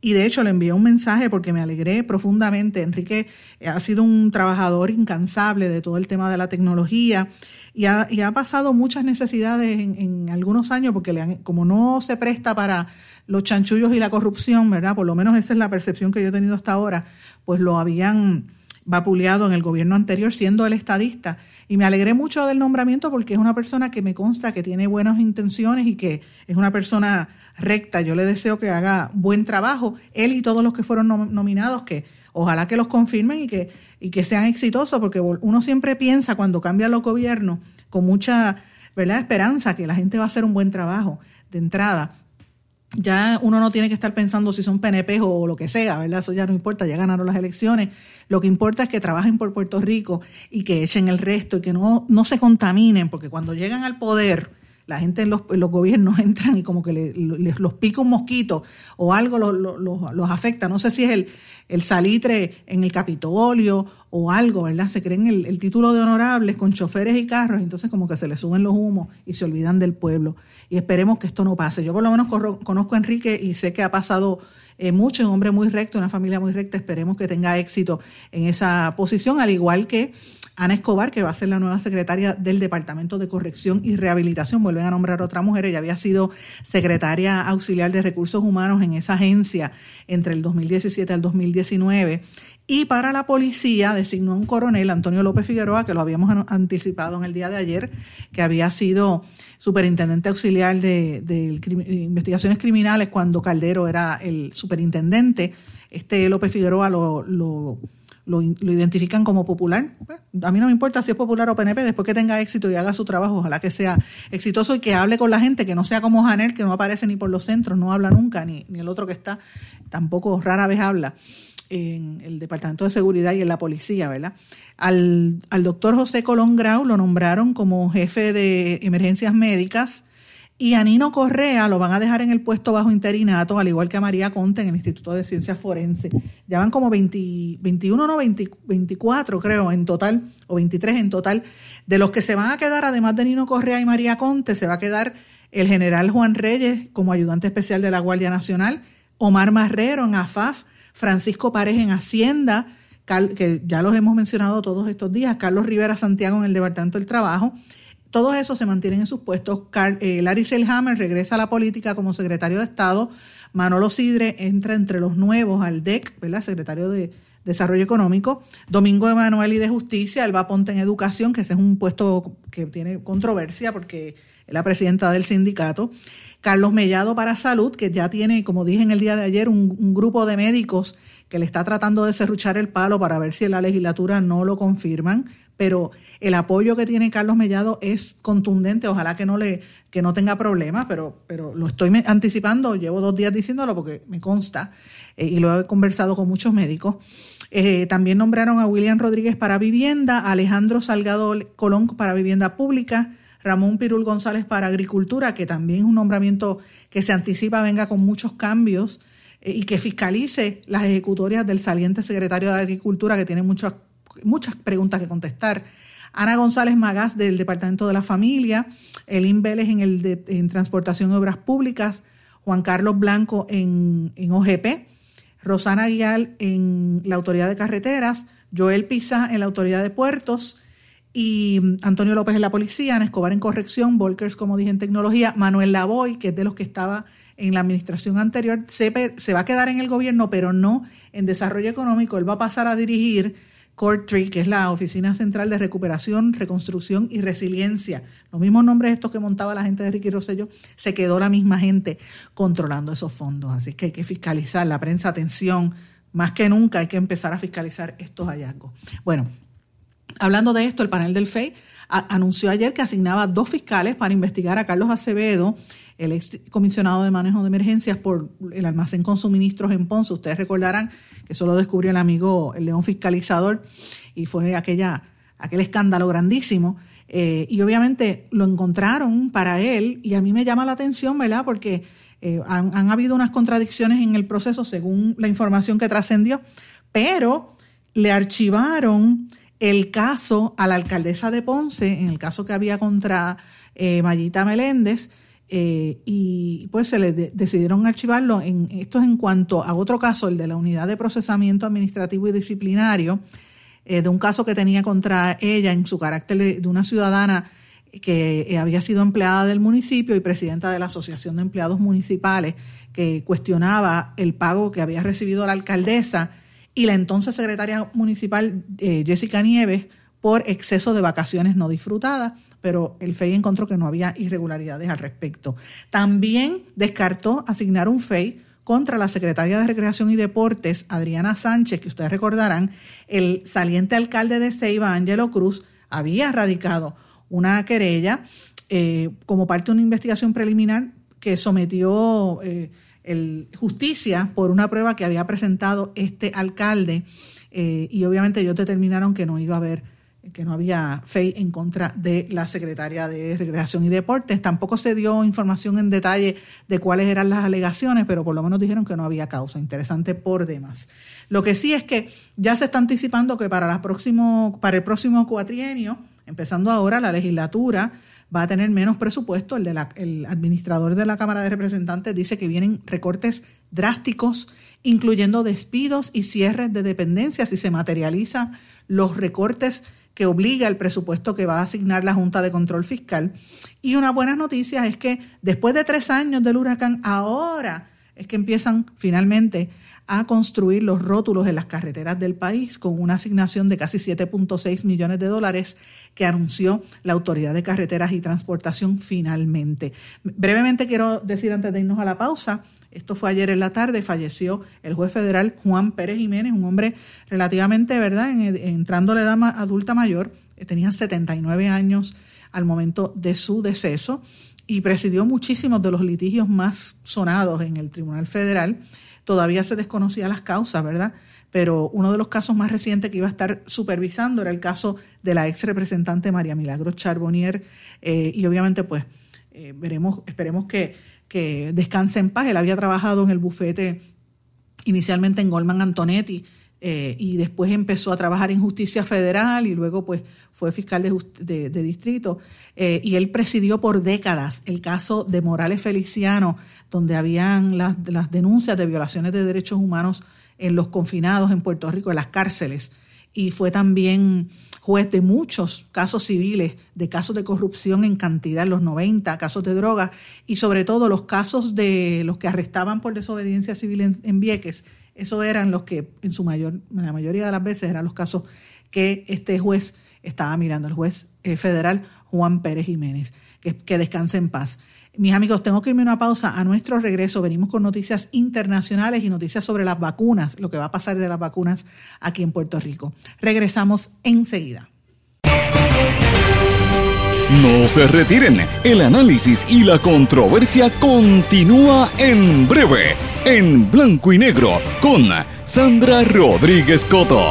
Y de hecho le envié un mensaje porque me alegré profundamente. Enrique ha sido un trabajador incansable de todo el tema de la tecnología y ha, ha pasado muchas necesidades en, algunos años porque le como no se presta para los chanchullos y la corrupción, ¿verdad? Por lo menos esa es la percepción que yo he tenido hasta ahora, pues lo habían vapuleado en el gobierno anterior siendo el estadista y me alegré mucho del nombramiento porque es una persona que me consta que tiene buenas intenciones y que es una persona recta. Yo le deseo que haga buen trabajo, él y todos los que fueron nominados, que ojalá que los confirmen y que, y que sean exitosos, porque uno siempre piensa cuando cambian los gobiernos con mucha ¿verdad? esperanza que la gente va a hacer un buen trabajo de entrada ya uno no tiene que estar pensando si son PNP o lo que sea, ¿verdad? Eso ya no importa, ya ganaron las elecciones. Lo que importa es que trabajen por Puerto Rico y que echen el resto y que no, no se contaminen, porque cuando llegan al poder, la gente en los, gobiernos [LAUGHS] entran y como que les los pica un mosquito o algo los, afecta. No sé si es el, el, salitre en el Capitolio o algo, ¿verdad? Se creen el, el, título de honorables con choferes y carros, entonces como que se les suben los humos y se olvidan del pueblo. Y esperemos que esto no pase. Yo por lo menos conozco a Enrique y sé que ha pasado eh, mucho, un hombre muy recto, una familia muy recta. Esperemos que tenga éxito en esa posición, al igual que Ana Escobar, que va a ser la nueva secretaria del Departamento de Corrección y Rehabilitación. Vuelven a nombrar otra mujer. Ella había sido secretaria auxiliar de Recursos Humanos en esa agencia entre el 2017 al 2019. Y para la policía designó un coronel, Antonio López Figueroa, que lo habíamos anticipado en el día de ayer, que había sido superintendente auxiliar de, investigaciones criminales cuando Caldero era el superintendente. Este López Figueroa lo lo, identifican como popular. A mí no me importa si es popular o PNP, después que tenga éxito y haga su trabajo, ojalá que sea exitoso y que hable con la gente, que no sea como Janel, que no aparece ni por los centros, no habla nunca, ni, ni el otro que está, tampoco rara vez habla en el Departamento de Seguridad y en la policía, ¿verdad? Al, al doctor José Colón Grau lo nombraron como jefe de emergencias médicas y a Nino Correa lo van a dejar en el puesto bajo interinato, al igual que a María Conte en el Instituto de Ciencias Forenses. Ya van como 21, no, 24 creo en total, o 23 en total. De los que se van a quedar, además de Nino Correa y María Conte, se va a quedar el general Juan Reyes como ayudante especial de la Guardia Nacional, Omar Marrero en AFAF, Francisco Pareja en Hacienda, que ya los hemos mencionado todos estos días, Carlos Rivera Santiago en el Departamento del Trabajo, todos esos se mantienen en sus puestos. Eh, Larry Selhammer regresa a la política como secretario de Estado. Manolo Sidre entra entre los nuevos al DEC, ¿verdad? secretario de Desarrollo Económico. Domingo Emanuel y de Justicia. Elba Ponte en Educación, que ese es un puesto que tiene controversia porque es la presidenta del sindicato. Carlos Mellado para Salud, que ya tiene, como dije en el día de ayer, un grupo de médicos que le está tratando de serruchar el palo para ver si en la legislatura no lo confirman. pero el apoyo que tiene Carlos Mellado es contundente, ojalá que no le que no tenga problemas, pero, pero lo estoy anticipando, llevo dos días diciéndolo porque me consta eh, y lo he conversado con muchos médicos. Eh, también nombraron a William Rodríguez para vivienda, Alejandro Salgado Colón para vivienda pública, Ramón Pirul González para agricultura, que también es un nombramiento que se anticipa venga con muchos cambios y que fiscalice las ejecutorias del saliente secretario de Agricultura, que tiene muchas, muchas preguntas que contestar. Ana González Magás del Departamento de la Familia, Elin Vélez en, el de, en Transportación y Obras Públicas, Juan Carlos Blanco en, en OGP, Rosana Guial en la Autoridad de Carreteras, Joel Pizá en la Autoridad de Puertos. Y Antonio López en la Policía, Ana Escobar en Corrección, Volkers, como dije, en Tecnología, Manuel Lavoy, que es de los que estaba en la administración anterior, se, va a quedar en el gobierno, pero no en desarrollo económico, él va a pasar a dirigir Tree, que es la Oficina Central de Recuperación, Reconstrucción y Resiliencia. Los mismos nombres estos que montaba la gente de Ricky Rosselló, se quedó la misma gente controlando esos fondos. Así que hay que fiscalizar, la prensa, atención, más que nunca hay que empezar a fiscalizar estos hallazgos. Bueno, hablando de esto, el panel del FEI anunció ayer que asignaba dos fiscales para investigar a Carlos Acevedo el ex comisionado de manejo de emergencias por el almacén con suministros en Ponce. Ustedes recordarán que eso lo descubrió el amigo el León Fiscalizador y fue aquella, aquel escándalo grandísimo. Eh, y obviamente lo encontraron para él y a mí me llama la atención, ¿verdad? Porque eh, han, habido unas contradicciones en el proceso según la información que trascendió, pero le archivaron el caso a la alcaldesa de Ponce, en el caso que había contra eh, Mayita Meléndez, eh, y pues se le decidieron archivarlo. En, esto es en cuanto a otro caso, el de la unidad de procesamiento administrativo y disciplinario, eh, de un caso que tenía contra ella en su carácter de, una ciudadana que eh, había sido empleada del municipio y presidenta de la Asociación de Empleados Municipales, que cuestionaba el pago que había recibido la alcaldesa y la entonces secretaria municipal Jessica Nieves por exceso de vacaciones no disfrutadas pero el FEI encontró que no había irregularidades al respecto. También descartó asignar un FEI contra la secretaria de Recreación y Deportes, Adriana Sánchez, que ustedes recordarán, el saliente alcalde de Ceiba, Ángelo Cruz, había radicado una querella eh, como parte de una investigación preliminar que sometió eh, el, justicia por una prueba que había presentado este alcalde eh, y obviamente ellos determinaron que no iba a haber que no había fe en contra de la secretaria de Recreación y Deportes. Tampoco se dio información en detalle de cuáles eran las alegaciones, pero por lo menos dijeron que no había causa. Interesante por demás. Lo que sí es que ya se está anticipando que para, la próximo, para el próximo cuatrienio, empezando ahora la legislatura, va a tener menos presupuesto. El, de la, el administrador de la Cámara de Representantes dice que vienen recortes drásticos, incluyendo despidos y cierres de dependencias si se materializan los recortes que obliga el presupuesto que va a asignar la Junta de Control Fiscal. Y una buena noticia es que después de tres años del huracán, ahora es que empiezan finalmente a construir los rótulos en las carreteras del país con una asignación de casi 7.6 millones de dólares que anunció la Autoridad de Carreteras y Transportación finalmente. Brevemente quiero decir antes de irnos a la pausa esto fue ayer en la tarde, falleció el juez federal Juan Pérez Jiménez, un hombre relativamente, ¿verdad?, entrando a la edad adulta mayor, eh, tenía 79 años al momento de su deceso y presidió muchísimos de los litigios más sonados en el Tribunal Federal. Todavía se desconocía las causas, ¿verdad? Pero uno de los casos más recientes que iba a estar supervisando era el caso de la ex representante María Milagros Charbonnier eh, y obviamente pues eh, veremos, esperemos que que descanse en paz. Él había trabajado en el bufete inicialmente en Goldman Antonetti eh, y después empezó a trabajar en justicia federal y luego pues fue fiscal de, distrito. Eh, y él presidió por décadas el caso de Morales Feliciano, donde habían las, las denuncias de violaciones de derechos humanos en los confinados en Puerto Rico, en las cárceles. Y fue también juez de muchos casos civiles, de casos de corrupción en cantidad, los 90, casos de droga y sobre todo los casos de los que arrestaban por desobediencia civil en, Vieques. Esos eran los que en su mayor, la mayoría de las veces eran los casos que este juez estaba mirando, el juez eh, federal Juan Pérez Jiménez. Que, que descanse en paz. Mis amigos, tengo que irme a una pausa. A nuestro regreso venimos con noticias internacionales y noticias sobre las vacunas, lo que va a pasar de las vacunas aquí en Puerto Rico. Regresamos enseguida. No se retiren, el análisis y la controversia continúa en breve, en blanco y negro, con Sandra Rodríguez Coto.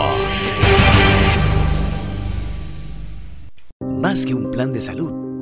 Más que un plan de salud,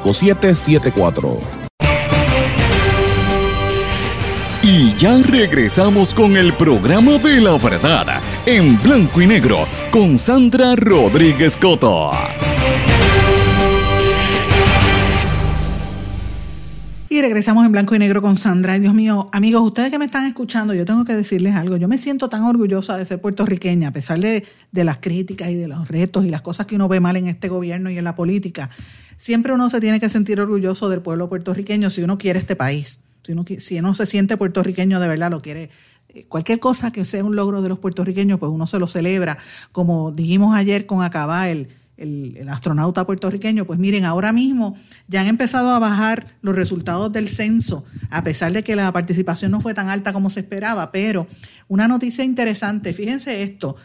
5774. Y ya regresamos con el programa de la verdad en blanco y negro con Sandra Rodríguez Coto. Y regresamos en blanco y negro con Sandra. Dios mío, amigos, ustedes que me están escuchando, yo tengo que decirles algo. Yo me siento tan orgullosa de ser puertorriqueña, a pesar de, de las críticas y de los retos y las cosas que uno ve mal en este gobierno y en la política siempre uno se tiene que sentir orgulloso del pueblo puertorriqueño si uno quiere este país. Si uno, si uno se siente puertorriqueño de verdad, lo quiere. Eh, cualquier cosa que sea un logro de los puertorriqueños, pues uno se lo celebra. Como dijimos ayer con Acabá, el, el, astronauta puertorriqueño, pues miren, ahora mismo ya han empezado a bajar los resultados del censo, a pesar de que la participación no fue tan alta como se esperaba, pero una noticia interesante, fíjense esto,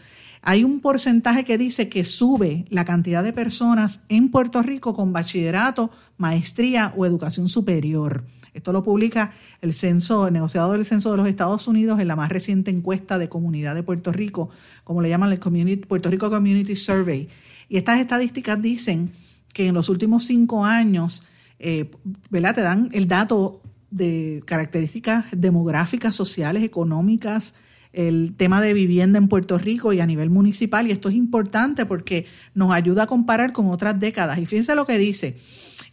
hay un porcentaje que dice que sube la cantidad de personas en Puerto Rico con bachillerato, maestría o educación superior. Esto lo publica el censo, el negociado del censo de los Estados Unidos en la más reciente encuesta de comunidad de Puerto Rico, como le llaman el Puerto Rico Community Survey. Y estas estadísticas dicen que en los últimos cinco años, eh, ¿verdad? Te dan el dato de características demográficas, sociales, económicas, el tema de vivienda en Puerto Rico y a nivel municipal. Y esto es importante porque nos ayuda a comparar con otras décadas. Y fíjense lo que dice.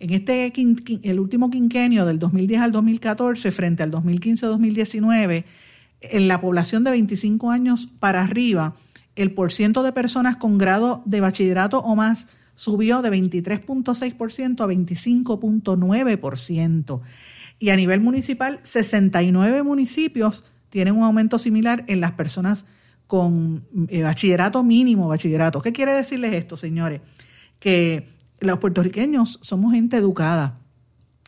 En este el último quinquenio del 2010 al 2014 frente al 2015-2019, en la población de 25 años para arriba, el porciento de personas con grado de bachillerato o más subió de 23.6% a 25.9%. Y a nivel municipal, 69 municipios tienen un aumento similar en las personas con eh, bachillerato mínimo, bachillerato. ¿Qué quiere decirles esto, señores? Que los puertorriqueños somos gente educada,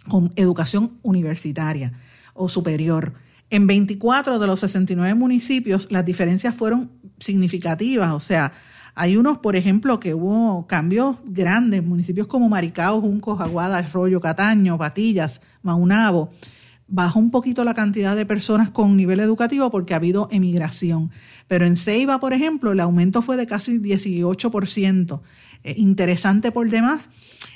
con educación universitaria o superior. En 24 de los 69 municipios las diferencias fueron significativas, o sea, hay unos, por ejemplo, que hubo cambios grandes, municipios como Maricao, Junco, Aguada, Arroyo, Cataño, Patillas, Maunabo, bajó un poquito la cantidad de personas con nivel educativo porque ha habido emigración. Pero en Ceiba, por ejemplo, el aumento fue de casi 18%. Eh, interesante por demás.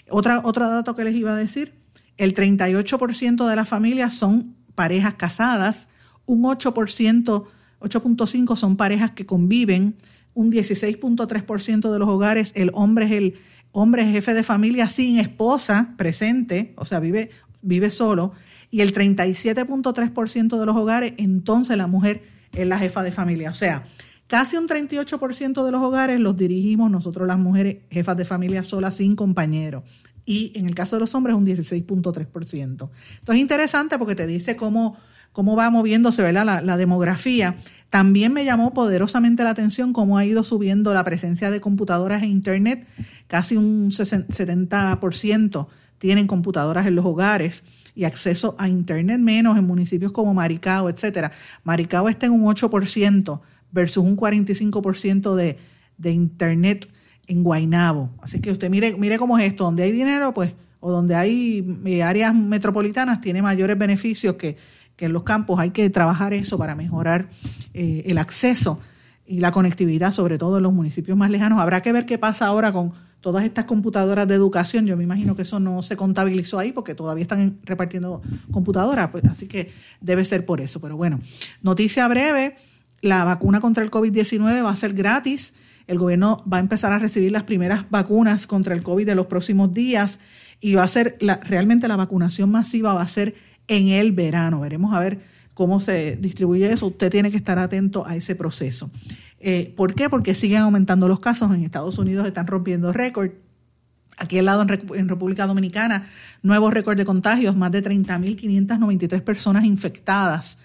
Otra, otro dato que les iba a decir, el 38% de las familias son parejas casadas, un 8%, 8.5% son parejas que conviven, un 16.3% de los hogares, el hombre es el hombre jefe de familia sin esposa presente, o sea, vive, vive solo, y el 37.3% de los hogares, entonces la mujer es la jefa de familia. O sea, casi un 38% de los hogares los dirigimos nosotros las mujeres jefas de familia solas sin compañeros. Y en el caso de los hombres un 16.3%. Entonces es interesante porque te dice cómo, cómo va moviéndose ¿verdad? La, la demografía. También me llamó poderosamente la atención cómo ha ido subiendo la presencia de computadoras e Internet, casi un 70% tienen computadoras en los hogares y acceso a Internet menos en municipios como Maricao, etcétera. Maricao está en un 8% versus un 45% de, de Internet en Guainabo. Así que usted mire, mire cómo es esto, donde hay dinero, pues, o donde hay eh, áreas metropolitanas, tiene mayores beneficios que, en los campos. Hay que trabajar eso para mejorar eh, el acceso y la conectividad, sobre todo en los municipios más lejanos. Habrá que ver qué pasa ahora con todas estas computadoras de educación. Yo me imagino que eso no se contabilizó ahí porque todavía están repartiendo computadoras, pues, así que debe ser por eso. Pero bueno, noticia breve, la vacuna contra el COVID-19 va a ser gratis. El gobierno va a empezar a recibir las primeras vacunas contra el COVID de los próximos días y va a ser la, realmente la vacunación masiva va a ser en el verano. Veremos a ver cómo se distribuye eso. Usted tiene que estar atento a ese proceso. Eh, ¿Por qué? Porque siguen aumentando los casos. En Estados Unidos están rompiendo récord. Aquí al lado, en, República Dominicana, nuevos récords de contagios, más de 30.593 personas infectadas,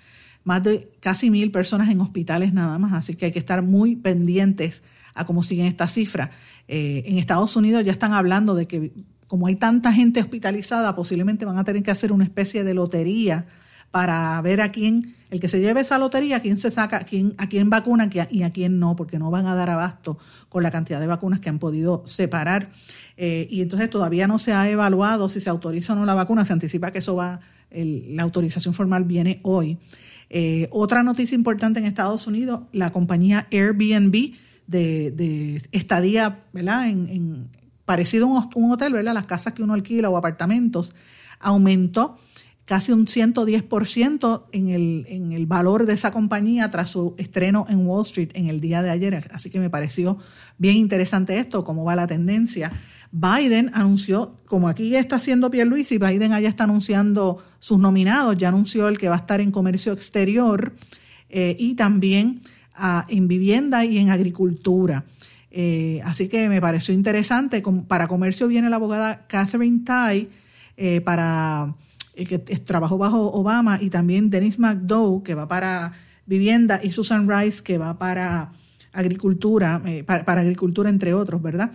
más de casi mil personas en hospitales nada más. Así que hay que estar muy pendientes a cómo siguen estas cifras. Eh, en Estados Unidos ya están hablando de que como hay tanta gente hospitalizada, posiblemente van a tener que hacer una especie de lotería para ver a quién, el que se lleve esa lotería, a quién se saca, quién, a quién vacuna y a quién no, porque no van a dar abasto con la cantidad de vacunas que han podido separar. Eh, y entonces todavía no se ha evaluado si se autoriza o no la vacuna, se anticipa que eso va, la autorización formal viene hoy. Eh, otra noticia importante en Estados Unidos, la compañía Airbnb de, estadía, ¿verdad? En, parecido a un hotel, ¿verdad? Las casas que uno alquila o apartamentos, aumentó casi un 110% en el, en el valor de esa compañía tras su estreno en Wall Street en el día de ayer. Así que me pareció bien interesante esto, cómo va la tendencia. Biden anunció, como aquí está haciendo Pierluisi, Biden allá está anunciando sus nominados, ya anunció el que va a estar en comercio exterior eh, y también ah, en vivienda y en agricultura. Eh, así que me pareció interesante. Para comercio viene la abogada Catherine Tai eh, para que trabajó bajo Obama, y también Dennis McDowell, que va para vivienda, y Susan Rice, que va para agricultura, eh, para, agricultura entre otros, ¿verdad?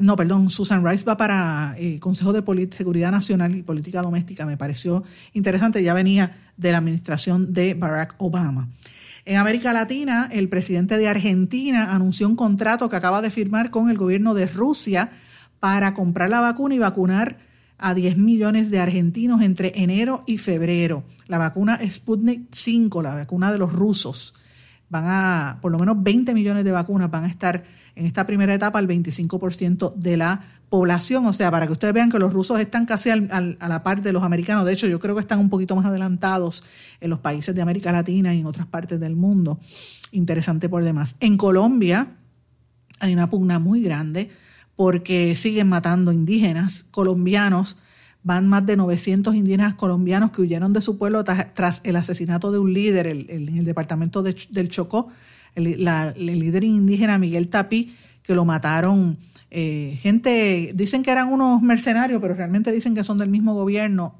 no, perdón, Susan Rice va para eh, Consejo de Seguridad Nacional y Política Doméstica, me pareció interesante, ya venía de la administración de Barack Obama. En América Latina, el presidente de Argentina anunció un contrato que acaba de firmar con el gobierno de Rusia para comprar la vacuna y vacunar a 10 millones de argentinos entre enero y febrero. La vacuna Sputnik 5, la vacuna de los rusos, van a, por lo menos 20 millones de vacunas van a estar en esta primera etapa al 25% de la población. O sea, para que ustedes vean que los rusos están casi al, a la par de los americanos. De hecho, yo creo que están un poquito más adelantados en los países de América Latina y en otras partes del mundo. Interesante por demás. En Colombia hay una pugna muy grande porque siguen matando indígenas colombianos. Van más de 900 indígenas colombianos que huyeron de su pueblo tras, el asesinato de un líder en el departamento del Chocó, el, líder indígena Miguel Tapí, que lo mataron. Eh, gente, dicen que eran unos mercenarios, pero realmente dicen que son del mismo gobierno.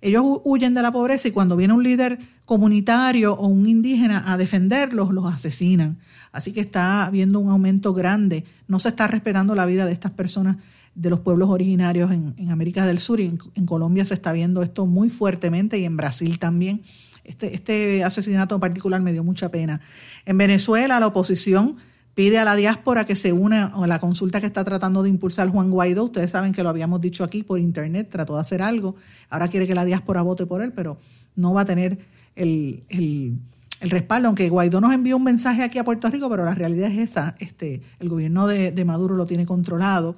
Ellos huyen de la pobreza y cuando viene un líder comunitario o un indígena a defenderlos, los asesinan. Así que está habiendo un aumento grande. No se está respetando la vida de estas personas de los pueblos originarios en, América del Sur y en, Colombia se está viendo esto muy fuertemente y en Brasil también. Este, este asesinato en particular me dio mucha pena. En Venezuela la oposición pide a la diáspora que se una a la consulta que está tratando de impulsar Juan Guaidó. Ustedes saben que lo habíamos dicho aquí por internet, trató de hacer algo. Ahora quiere que la diáspora vote por él, pero no va a tener el el respaldo, aunque Guaidó nos envió un mensaje aquí a Puerto Rico, pero la realidad es esa, este, el gobierno de, Maduro lo tiene controlado.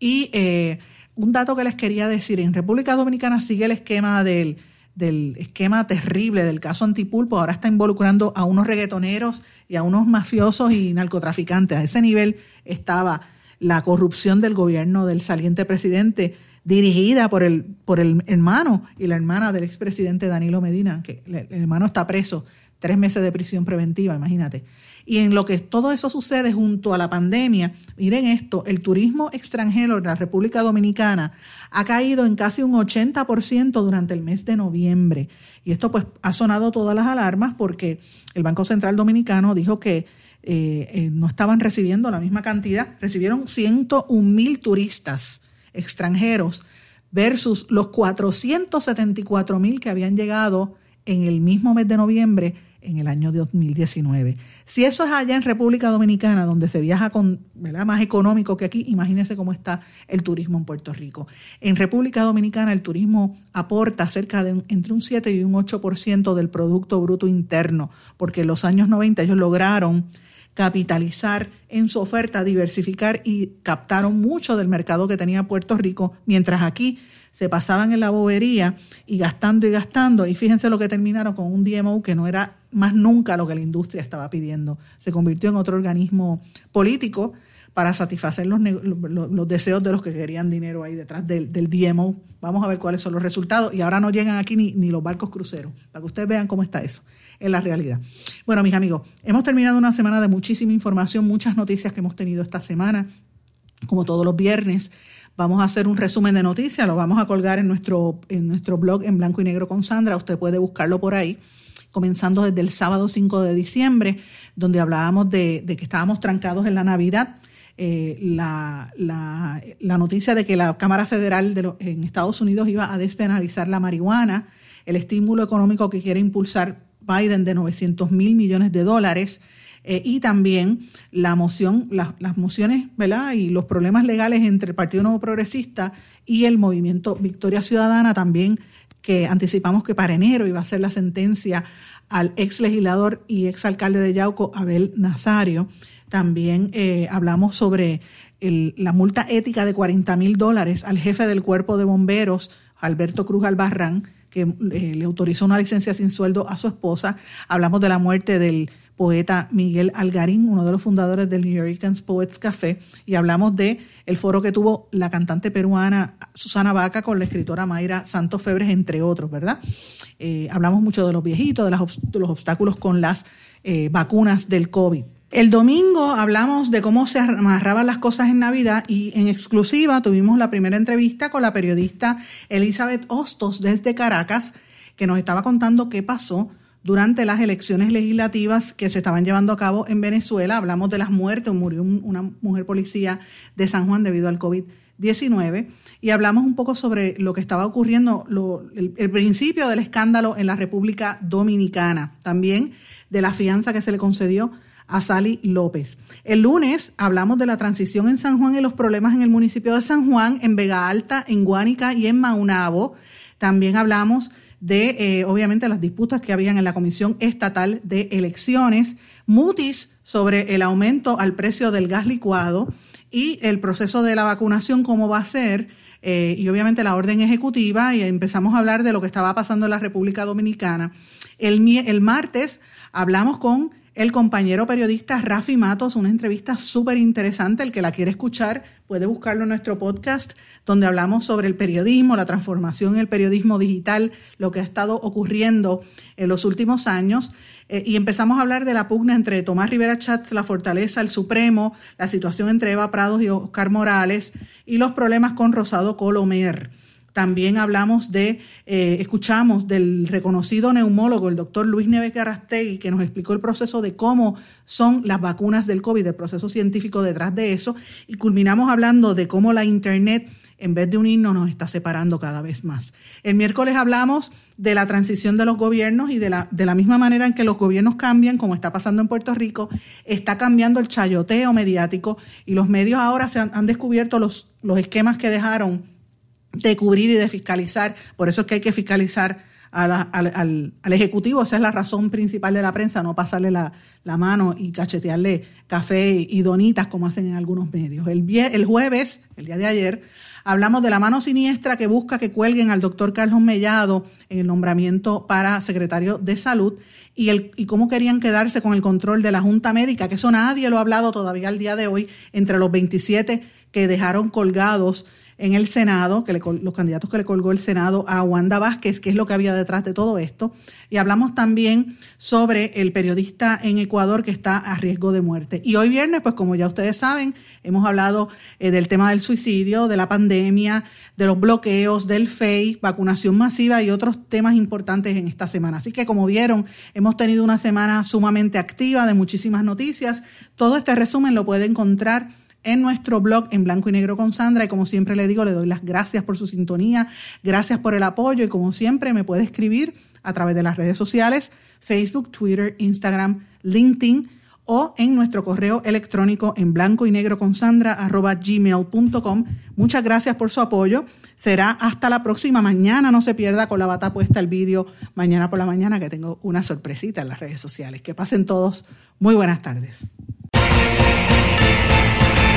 Y eh, un dato que les quería decir, en República Dominicana sigue el esquema del, del esquema terrible del caso Antipulpo, ahora está involucrando a unos reggaetoneros y a unos mafiosos y narcotraficantes. A ese nivel estaba la corrupción del gobierno del saliente presidente dirigida por el, por el hermano y la hermana del expresidente Danilo Medina, que el hermano está preso tres meses de prisión preventiva, imagínate. Y en lo que todo eso sucede junto a la pandemia, miren esto, el turismo extranjero en la República Dominicana ha caído en casi un 80% durante el mes de noviembre. Y esto pues ha sonado todas las alarmas porque el Banco Central Dominicano dijo que eh, eh, no estaban recibiendo la misma cantidad, recibieron 101 mil turistas extranjeros versus los 474 mil que habían llegado en el mismo mes de noviembre en el año 2019. Si eso es allá en República Dominicana, donde se viaja con más económico que aquí, imagínense cómo está el turismo en Puerto Rico. En República Dominicana el turismo aporta cerca de entre un 7 y un 8% del Producto Bruto Interno, porque en los años 90 ellos lograron capitalizar en su oferta, diversificar y captaron mucho del mercado que tenía Puerto Rico, mientras aquí se pasaban en la bobería y gastando y gastando, y fíjense lo que terminaron con un DMO que no era más nunca lo que la industria estaba pidiendo. Se convirtió en otro organismo político para satisfacer los, deseos de los que querían dinero ahí detrás del, del, DMO. Vamos a ver cuáles son los resultados. Y ahora no llegan aquí ni, ni los barcos cruceros, para que ustedes vean cómo está eso en la realidad. Bueno, mis amigos, hemos terminado una semana de muchísima información, muchas noticias que hemos tenido esta semana, como todos los viernes. Vamos a hacer un resumen de noticias, lo vamos a colgar en nuestro, en nuestro blog en blanco y negro con Sandra, usted puede buscarlo por ahí, comenzando desde el sábado 5 de diciembre, donde hablábamos de, que estábamos trancados en la Navidad. Eh, la, noticia de que la Cámara Federal de en Estados Unidos iba a despenalizar la marihuana, el estímulo económico que quiere impulsar Biden de 900 mil millones de dólares. Eh, y también la moción, las mociones ¿verdad? y los problemas legales entre el Partido Nuevo Progresista y el movimiento Victoria Ciudadana también, que anticipamos que para enero iba a ser la sentencia al ex legislador y ex alcalde de Yauco, Abel Nazario. También eh, hablamos sobre la multa ética de 40 mil dólares al jefe del cuerpo de bomberos, Alberto Cruz Albarrán, que eh, le autorizó una licencia sin sueldo a su esposa. Hablamos de la muerte del poeta Miguel Algarín, uno de los fundadores del New York Poets Café, y hablamos de el foro que tuvo la cantante peruana Susana Vaca con la escritora Mayra Santos Febres, entre otros, ¿verdad? Eh, hablamos mucho de los viejitos, de, los obstáculos con las eh, vacunas del COVID. El domingo hablamos de cómo se amarraban las cosas en Navidad y en exclusiva tuvimos la primera entrevista con la periodista Elizabeth Hostos desde Caracas, que nos estaba contando qué pasó durante las elecciones legislativas que se estaban llevando a cabo en Venezuela. Hablamos de las muertes, murió una mujer policía de San Juan debido al COVID-19 y hablamos un poco sobre lo que estaba ocurriendo, el, el, principio del escándalo en la República Dominicana, también de la fianza que se le concedió a Sally López. El lunes hablamos de la transición en San Juan y los problemas en el municipio de San Juan, en Vega Alta, en Guánica y en Maunabo. También hablamos de, eh, obviamente, las disputas que habían en la Comisión Estatal de Elecciones, mutis sobre el aumento al precio del gas licuado y el proceso de la vacunación, cómo va a ser, eh, y obviamente la orden ejecutiva, y empezamos a hablar de lo que estaba pasando en la República Dominicana. El, el martes hablamos con el compañero periodista Rafi Matos, una entrevista súper interesante. El que la quiere escuchar puede buscarlo en nuestro podcast, donde hablamos sobre el periodismo, la transformación en el periodismo digital, lo que ha estado ocurriendo en los últimos años. Eh, y empezamos a hablar de la pugna entre Tomás Rivera Chats, la Fortaleza, el Supremo, la situación entre Eva Prados y Oscar Morales y los problemas con Rosado Colomer. También hablamos de, eh, escuchamos del reconocido neumólogo, el doctor Luis Neves Carastegui, que nos explicó el proceso de cómo son las vacunas del COVID, el proceso científico detrás de eso, y culminamos hablando de cómo la Internet, en vez de unirnos, nos está separando cada vez más. El miércoles hablamos de la transición de los gobiernos y de la, de la misma manera en que los gobiernos cambian, como está pasando en Puerto Rico, está cambiando el chayoteo mediático y los medios ahora se han, han descubierto los, los esquemas que dejaron de cubrir y de fiscalizar. Por eso es que hay que fiscalizar al, Ejecutivo. Esa es la razón principal de la prensa, no pasarle la, mano y cachetearle café y donitas como hacen en algunos medios. El, el jueves, el día de ayer, hablamos de la mano siniestra que busca que cuelguen al doctor Carlos Mellado en el nombramiento para secretario de salud y, el, y cómo querían quedarse con el control de la Junta Médica, que eso nadie lo ha hablado todavía al día de hoy, entre los 27 que dejaron colgados en el Senado, que los candidatos que le colgó el Senado a Wanda Vázquez, que es lo que había detrás de todo esto. Y hablamos también sobre el periodista en Ecuador que está a riesgo de muerte. Y hoy viernes, pues como ya ustedes saben, hemos hablado eh, del tema del suicidio, de la pandemia, de los bloqueos, del FEI, vacunación masiva y otros temas importantes en esta semana. Así que como vieron, hemos tenido una semana sumamente activa de muchísimas noticias. Todo este resumen lo puede encontrar en nuestro blog en blanco y negro con Sandra. Y como siempre le digo, le doy las gracias por su sintonía, gracias por el apoyo y como siempre me puede escribir a través de las redes sociales, Facebook, Twitter, Instagram, LinkedIn o en nuestro correo electrónico en blanco y negro con Sandra arroba gmail.com. Muchas gracias por su apoyo. Será hasta la próxima mañana. No se pierda con la bata puesta el vídeo mañana por la mañana que tengo una sorpresita en las redes sociales. Que pasen todos. Muy buenas tardes.